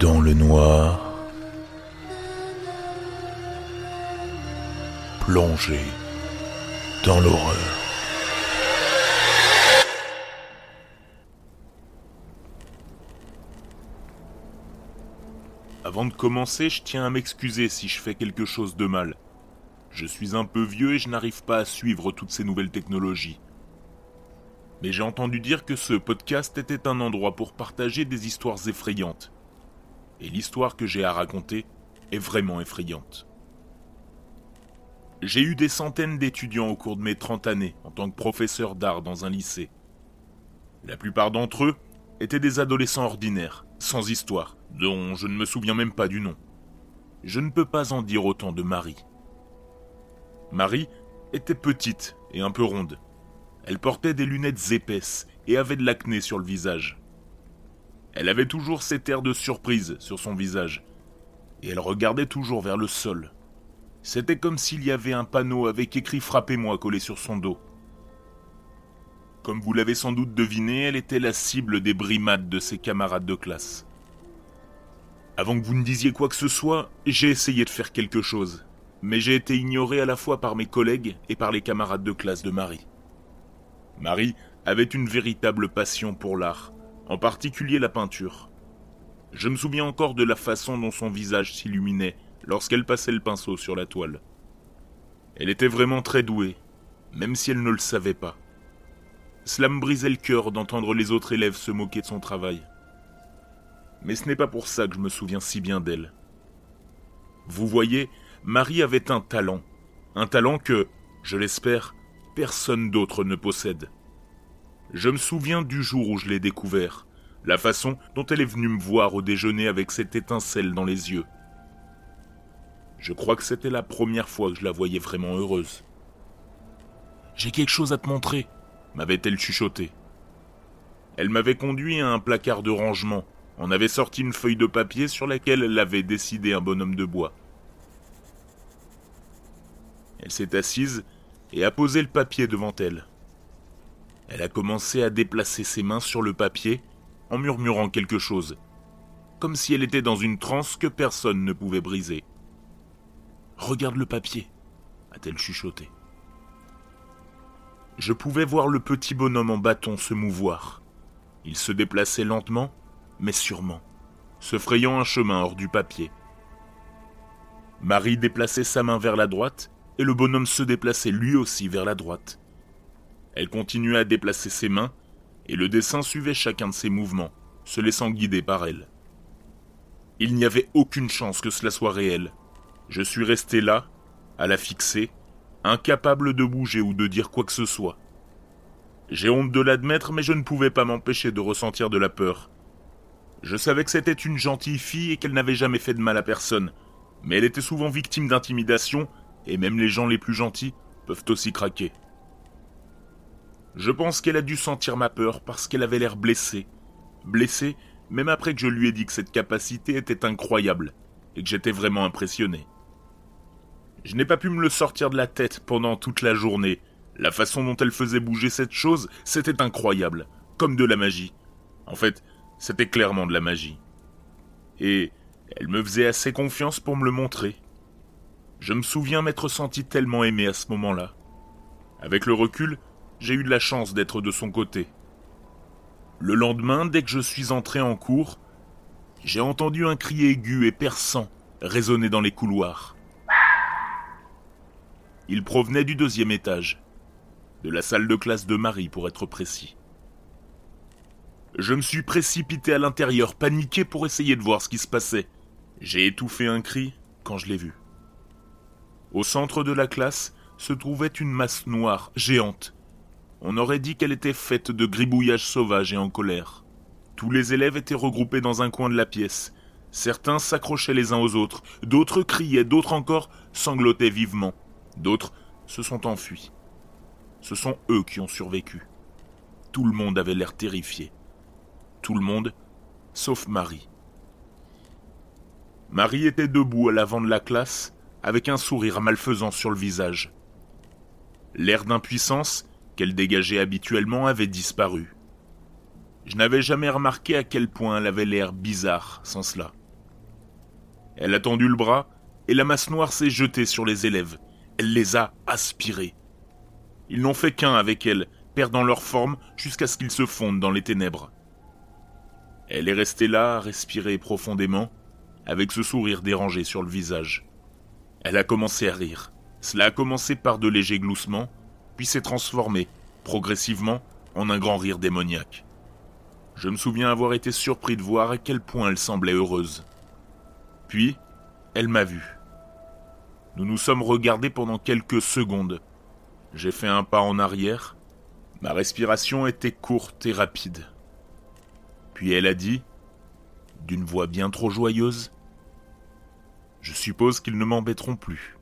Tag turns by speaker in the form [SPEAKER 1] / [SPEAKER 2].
[SPEAKER 1] dans le noir, plongé dans l'horreur.
[SPEAKER 2] Avant de commencer, je tiens à m'excuser si je fais quelque chose de mal. Je suis un peu vieux et je n'arrive pas à suivre toutes ces nouvelles technologies. Mais j'ai entendu dire que ce podcast était un endroit pour partager des histoires effrayantes. Et l'histoire que j'ai à raconter est vraiment effrayante. J'ai eu des centaines d'étudiants au cours de mes 30 années en tant que professeur d'art dans un lycée. La plupart d'entre eux étaient des adolescents ordinaires, sans histoire, dont je ne me souviens même pas du nom. Je ne peux pas en dire autant de Marie. Marie était petite et un peu ronde. Elle portait des lunettes épaisses et avait de l'acné sur le visage. Elle avait toujours cet air de surprise sur son visage, et elle regardait toujours vers le sol. C'était comme s'il y avait un panneau avec écrit Frappez-moi collé sur son dos. Comme vous l'avez sans doute deviné, elle était la cible des brimades de ses camarades de classe. Avant que vous ne disiez quoi que ce soit, j'ai essayé de faire quelque chose, mais j'ai été ignoré à la fois par mes collègues et par les camarades de classe de Marie. Marie avait une véritable passion pour l'art, en particulier la peinture. Je me souviens encore de la façon dont son visage s'illuminait lorsqu'elle passait le pinceau sur la toile. Elle était vraiment très douée, même si elle ne le savait pas. Cela me brisait le cœur d'entendre les autres élèves se moquer de son travail. Mais ce n'est pas pour ça que je me souviens si bien d'elle. Vous voyez, Marie avait un talent, un talent que, je l'espère, personne d'autre ne possède. Je me souviens du jour où je l'ai découvert, la façon dont elle est venue me voir au déjeuner avec cette étincelle dans les yeux. Je crois que c'était la première fois que je la voyais vraiment heureuse. J'ai quelque chose à te montrer, m'avait-elle chuchoté. Elle m'avait conduit à un placard de rangement, en avait sorti une feuille de papier sur laquelle elle avait décidé un bonhomme de bois. Elle s'est assise et a posé le papier devant elle. Elle a commencé à déplacer ses mains sur le papier en murmurant quelque chose, comme si elle était dans une transe que personne ne pouvait briser. Regarde le papier, a-t-elle chuchoté. Je pouvais voir le petit bonhomme en bâton se mouvoir. Il se déplaçait lentement, mais sûrement, se frayant un chemin hors du papier. Marie déplaçait sa main vers la droite, et le bonhomme se déplaçait lui aussi vers la droite. Elle continuait à déplacer ses mains, et le dessin suivait chacun de ses mouvements, se laissant guider par elle. Il n'y avait aucune chance que cela soit réel. Je suis resté là, à la fixer, incapable de bouger ou de dire quoi que ce soit. J'ai honte de l'admettre, mais je ne pouvais pas m'empêcher de ressentir de la peur. Je savais que c'était une gentille fille et qu'elle n'avait jamais fait de mal à personne, mais elle était souvent victime d'intimidation, et même les gens les plus gentils peuvent aussi craquer. Je pense qu'elle a dû sentir ma peur parce qu'elle avait l'air blessée. Blessée, même après que je lui ai dit que cette capacité était incroyable, et que j'étais vraiment impressionné. Je n'ai pas pu me le sortir de la tête pendant toute la journée. La façon dont elle faisait bouger cette chose, c'était incroyable, comme de la magie. En fait, c'était clairement de la magie. Et elle me faisait assez confiance pour me le montrer. Je me souviens m'être senti tellement aimé à ce moment-là. Avec le recul, j'ai eu de la chance d'être de son côté. Le lendemain, dès que je suis entré en cours, j'ai entendu un cri aigu et perçant résonner dans les couloirs. Il provenait du deuxième étage, de la salle de classe de Marie pour être précis. Je me suis précipité à l'intérieur, paniqué pour essayer de voir ce qui se passait. J'ai étouffé un cri quand je l'ai vu. Au centre de la classe se trouvait une masse noire, géante. On aurait dit qu'elle était faite de gribouillages sauvages et en colère. Tous les élèves étaient regroupés dans un coin de la pièce. Certains s'accrochaient les uns aux autres, d'autres criaient, d'autres encore sanglotaient vivement. D'autres se sont enfuis. Ce sont eux qui ont survécu. Tout le monde avait l'air terrifié. Tout le monde, sauf Marie. Marie était debout à l'avant de la classe, avec un sourire malfaisant sur le visage. L'air d'impuissance qu'elle dégageait habituellement avait disparu. Je n'avais jamais remarqué à quel point elle avait l'air bizarre sans cela. Elle a tendu le bras, et la masse noire s'est jetée sur les élèves. Elle les a aspirés. Ils n'ont fait qu'un avec elle, perdant leur forme jusqu'à ce qu'ils se fondent dans les ténèbres. Elle est restée là, à respirer profondément, avec ce sourire dérangé sur le visage. Elle a commencé à rire. Cela a commencé par de légers gloussements, puis s'est transformé, progressivement, en un grand rire démoniaque. Je me souviens avoir été surpris de voir à quel point elle semblait heureuse. Puis, elle m'a vu. Nous nous sommes regardés pendant quelques secondes. J'ai fait un pas en arrière. Ma respiration était courte et rapide. Puis elle a dit, d'une voix bien trop joyeuse, Je suppose qu'ils ne m'embêteront plus.